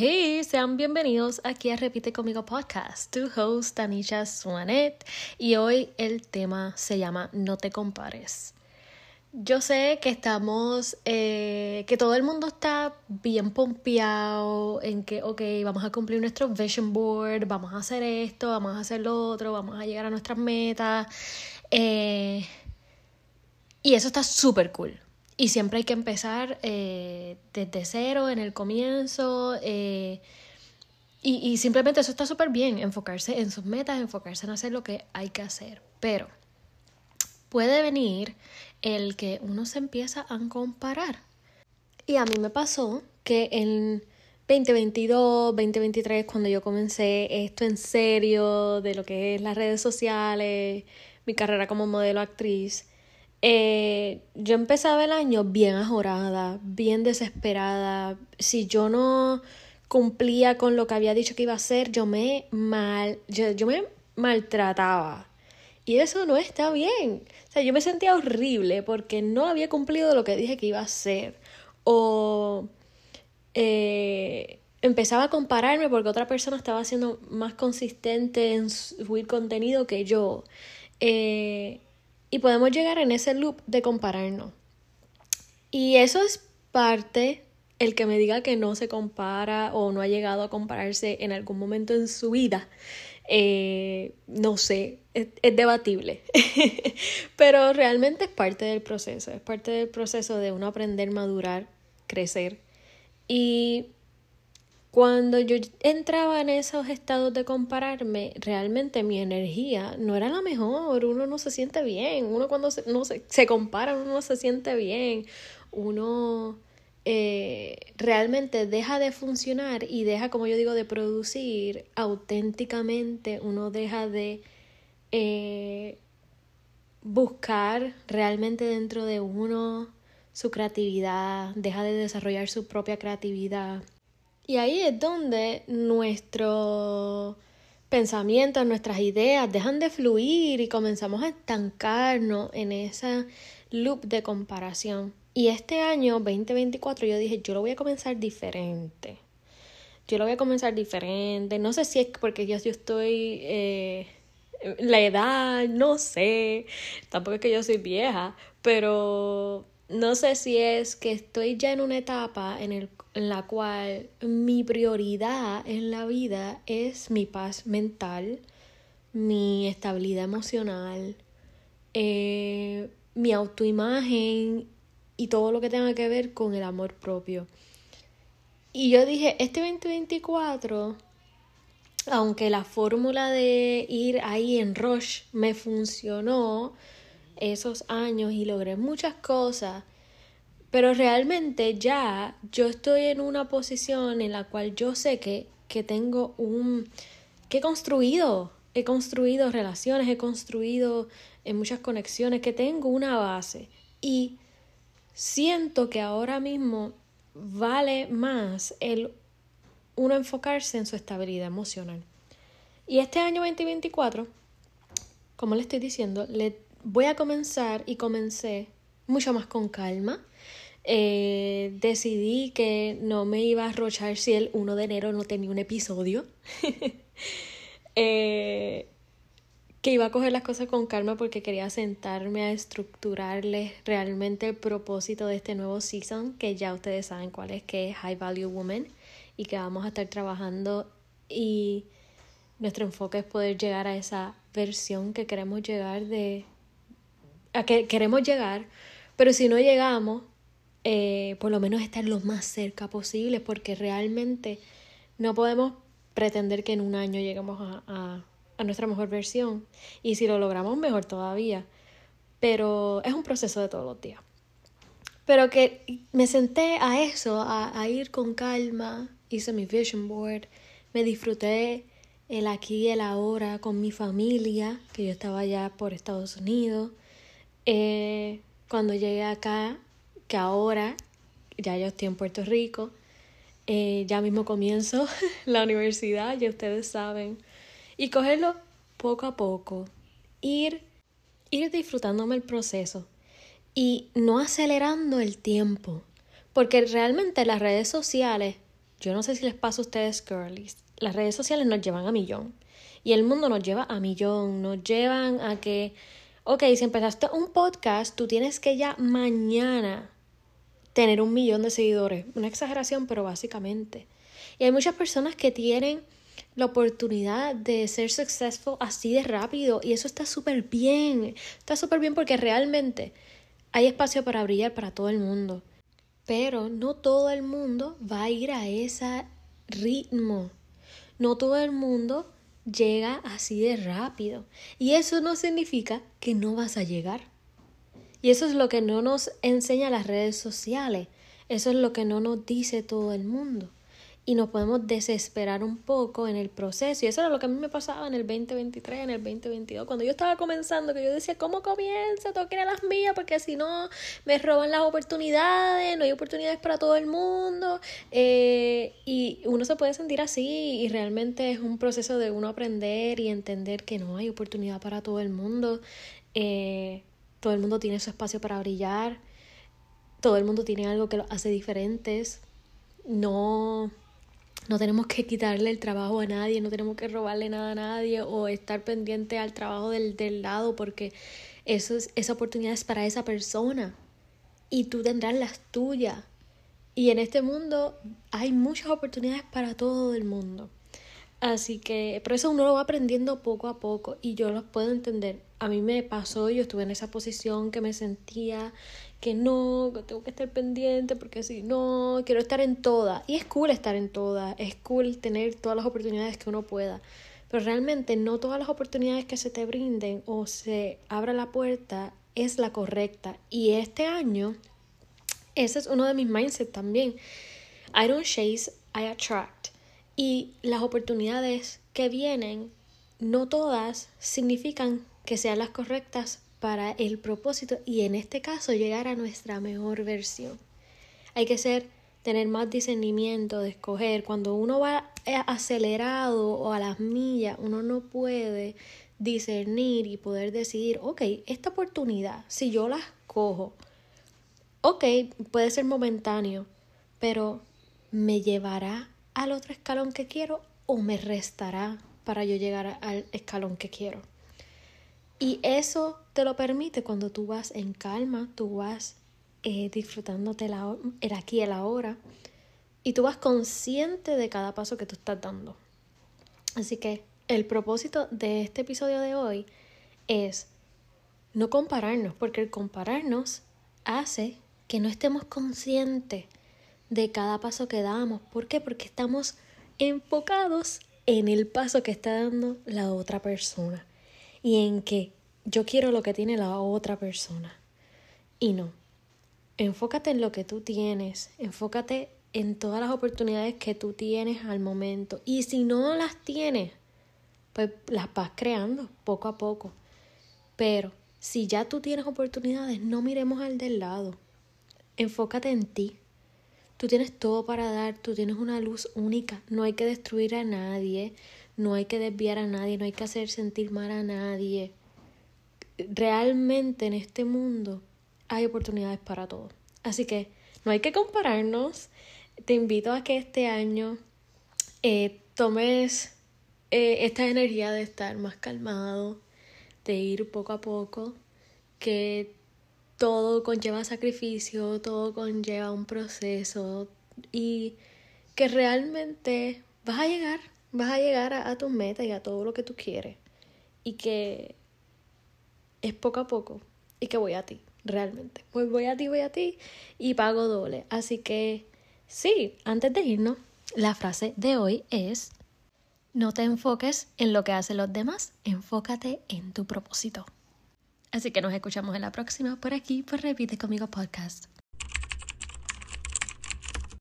Hey, sean bienvenidos aquí a Repite conmigo podcast, tu host Tanisha Swanet y hoy el tema se llama No te compares. Yo sé que estamos, eh, que todo el mundo está bien pompeado en que, ok, vamos a cumplir nuestro vision board, vamos a hacer esto, vamos a hacer lo otro, vamos a llegar a nuestras metas. Eh, y eso está súper cool. Y siempre hay que empezar eh, desde cero, en el comienzo. Eh, y, y, simplemente eso está súper bien, enfocarse en sus metas, enfocarse en hacer lo que hay que hacer. Pero puede venir el que uno se empieza a comparar. Y a mí me pasó que en 2022, 2023, cuando yo comencé esto en serio, de lo que es las redes sociales, mi carrera como modelo actriz, eh, yo empezaba el año bien ajorada, bien desesperada. Si yo no cumplía con lo que había dicho que iba a hacer, yo me mal, yo, yo me maltrataba. Y eso no está bien. O sea, yo me sentía horrible porque no había cumplido lo que dije que iba a hacer. O eh, empezaba a compararme porque otra persona estaba siendo más consistente en subir contenido que yo. Eh, y podemos llegar en ese loop de compararnos. Y eso es parte, el que me diga que no se compara o no ha llegado a compararse en algún momento en su vida, eh, no sé, es, es debatible. Pero realmente es parte del proceso, es parte del proceso de uno aprender, madurar, crecer. Y cuando yo entraba en esos estados de compararme, realmente mi energía no era la mejor, uno no se siente bien, uno cuando se, no se, se compara, uno no se siente bien, uno eh, realmente deja de funcionar y deja, como yo digo, de producir auténticamente, uno deja de eh, buscar realmente dentro de uno su creatividad, deja de desarrollar su propia creatividad y ahí es donde nuestros pensamientos, nuestras ideas dejan de fluir y comenzamos a estancarnos en esa loop de comparación. Y este año 2024 yo dije, yo lo voy a comenzar diferente. Yo lo voy a comenzar diferente. No sé si es porque yo, estoy... Eh, la edad, no sé. Tampoco es que yo soy vieja, pero no sé si es que estoy ya en una etapa en el en la cual mi prioridad en la vida es mi paz mental, mi estabilidad emocional, eh, mi autoimagen y todo lo que tenga que ver con el amor propio. Y yo dije, este 2024, aunque la fórmula de ir ahí en rush me funcionó esos años y logré muchas cosas, pero realmente ya yo estoy en una posición en la cual yo sé que, que tengo un... que he construido, he construido relaciones, he construido en eh, muchas conexiones, que tengo una base. Y siento que ahora mismo vale más el uno enfocarse en su estabilidad emocional. Y este año 2024, como le estoy diciendo, le voy a comenzar y comencé mucho más con calma. Eh, decidí que no me iba a arrochar si el 1 de enero no tenía un episodio. eh, que iba a coger las cosas con calma porque quería sentarme a estructurarles realmente el propósito de este nuevo season, que ya ustedes saben cuál es, que es High Value Woman, y que vamos a estar trabajando y nuestro enfoque es poder llegar a esa versión que queremos llegar de a que queremos llegar pero si no llegamos, eh, por lo menos estar lo más cerca posible, porque realmente no podemos pretender que en un año lleguemos a, a, nuestra mejor versión. Y si lo logramos, mejor todavía. Pero es un proceso de todos los días. Pero que me senté a eso, a, a, ir con calma, hice mi vision board, me disfruté el aquí y el ahora con mi familia, que yo estaba allá por Estados Unidos. Eh, cuando llegué acá, que ahora ya yo estoy en Puerto Rico, eh, ya mismo comienzo la universidad, ya ustedes saben, y cogerlo poco a poco, ir, ir disfrutándome el proceso y no acelerando el tiempo, porque realmente las redes sociales yo no sé si les pasa a ustedes, girlies, las redes sociales nos llevan a millón. Y el mundo nos lleva a millón, nos llevan a que, ok, si empezaste un podcast, tú tienes que ya mañana tener un millón de seguidores. Una exageración, pero básicamente. Y hay muchas personas que tienen la oportunidad de ser successful así de rápido y eso está súper bien. Está súper bien porque realmente hay espacio para brillar para todo el mundo. Pero no todo el mundo va a ir a ese ritmo. No todo el mundo llega así de rápido. Y eso no significa que no vas a llegar. Y eso es lo que no nos enseña las redes sociales. Eso es lo que no nos dice todo el mundo y nos podemos desesperar un poco en el proceso. Y eso era lo que a mí me pasaba en el 2023, en el 2022, cuando yo estaba comenzando, que yo decía, ¿cómo comienza? Tengo que ir a las mías porque si no me roban las oportunidades, no hay oportunidades para todo el mundo. Eh, y uno se puede sentir así y realmente es un proceso de uno aprender y entender que no hay oportunidad para todo el mundo. Eh, todo el mundo tiene su espacio para brillar. Todo el mundo tiene algo que lo hace diferentes. No no tenemos que quitarle el trabajo a nadie, no tenemos que robarle nada a nadie o estar pendiente al trabajo del, del lado porque eso es, esa oportunidad es para esa persona y tú tendrás las tuyas. Y en este mundo hay muchas oportunidades para todo el mundo. Así que, por eso uno lo va aprendiendo poco a poco y yo los puedo entender. A mí me pasó, yo estuve en esa posición que me sentía que no, que tengo que estar pendiente porque si no, quiero estar en todas. Y es cool estar en todas, es cool tener todas las oportunidades que uno pueda. Pero realmente no todas las oportunidades que se te brinden o se abra la puerta es la correcta. Y este año, ese es uno de mis mindsets también. I don't chase, I attract. Y las oportunidades que vienen, no todas significan que sean las correctas para el propósito y en este caso llegar a nuestra mejor versión. Hay que ser, tener más discernimiento de escoger. Cuando uno va acelerado o a las millas, uno no puede discernir y poder decidir, ok, esta oportunidad, si yo la cojo, ok, puede ser momentáneo, pero me llevará al otro escalón que quiero o me restará para yo llegar al escalón que quiero. Y eso te lo permite cuando tú vas en calma, tú vas eh, disfrutándote el aquí y el ahora y tú vas consciente de cada paso que tú estás dando. Así que el propósito de este episodio de hoy es no compararnos, porque el compararnos hace que no estemos conscientes de cada paso que damos. ¿Por qué? Porque estamos enfocados en el paso que está dando la otra persona y en que yo quiero lo que tiene la otra persona. Y no. Enfócate en lo que tú tienes, enfócate en todas las oportunidades que tú tienes al momento. Y si no las tienes, pues las vas creando poco a poco. Pero si ya tú tienes oportunidades, no miremos al del lado. Enfócate en ti. Tú tienes todo para dar, tú tienes una luz única. No hay que destruir a nadie, no hay que desviar a nadie, no hay que hacer sentir mal a nadie. Realmente en este mundo hay oportunidades para todo. Así que no hay que compararnos. Te invito a que este año eh, tomes eh, esta energía de estar más calmado, de ir poco a poco, que todo conlleva sacrificio, todo conlleva un proceso y que realmente vas a llegar, vas a llegar a, tus metas y a todo lo que tú quieres y que es poco a poco y que voy a ti, realmente. Voy a ti, voy a ti y pago doble. Así que sí, antes de irnos, la frase de hoy es, no te enfoques en lo que hacen los demás, enfócate en tu propósito. Así que nos escuchamos en la próxima por aquí, por Repite conmigo podcast.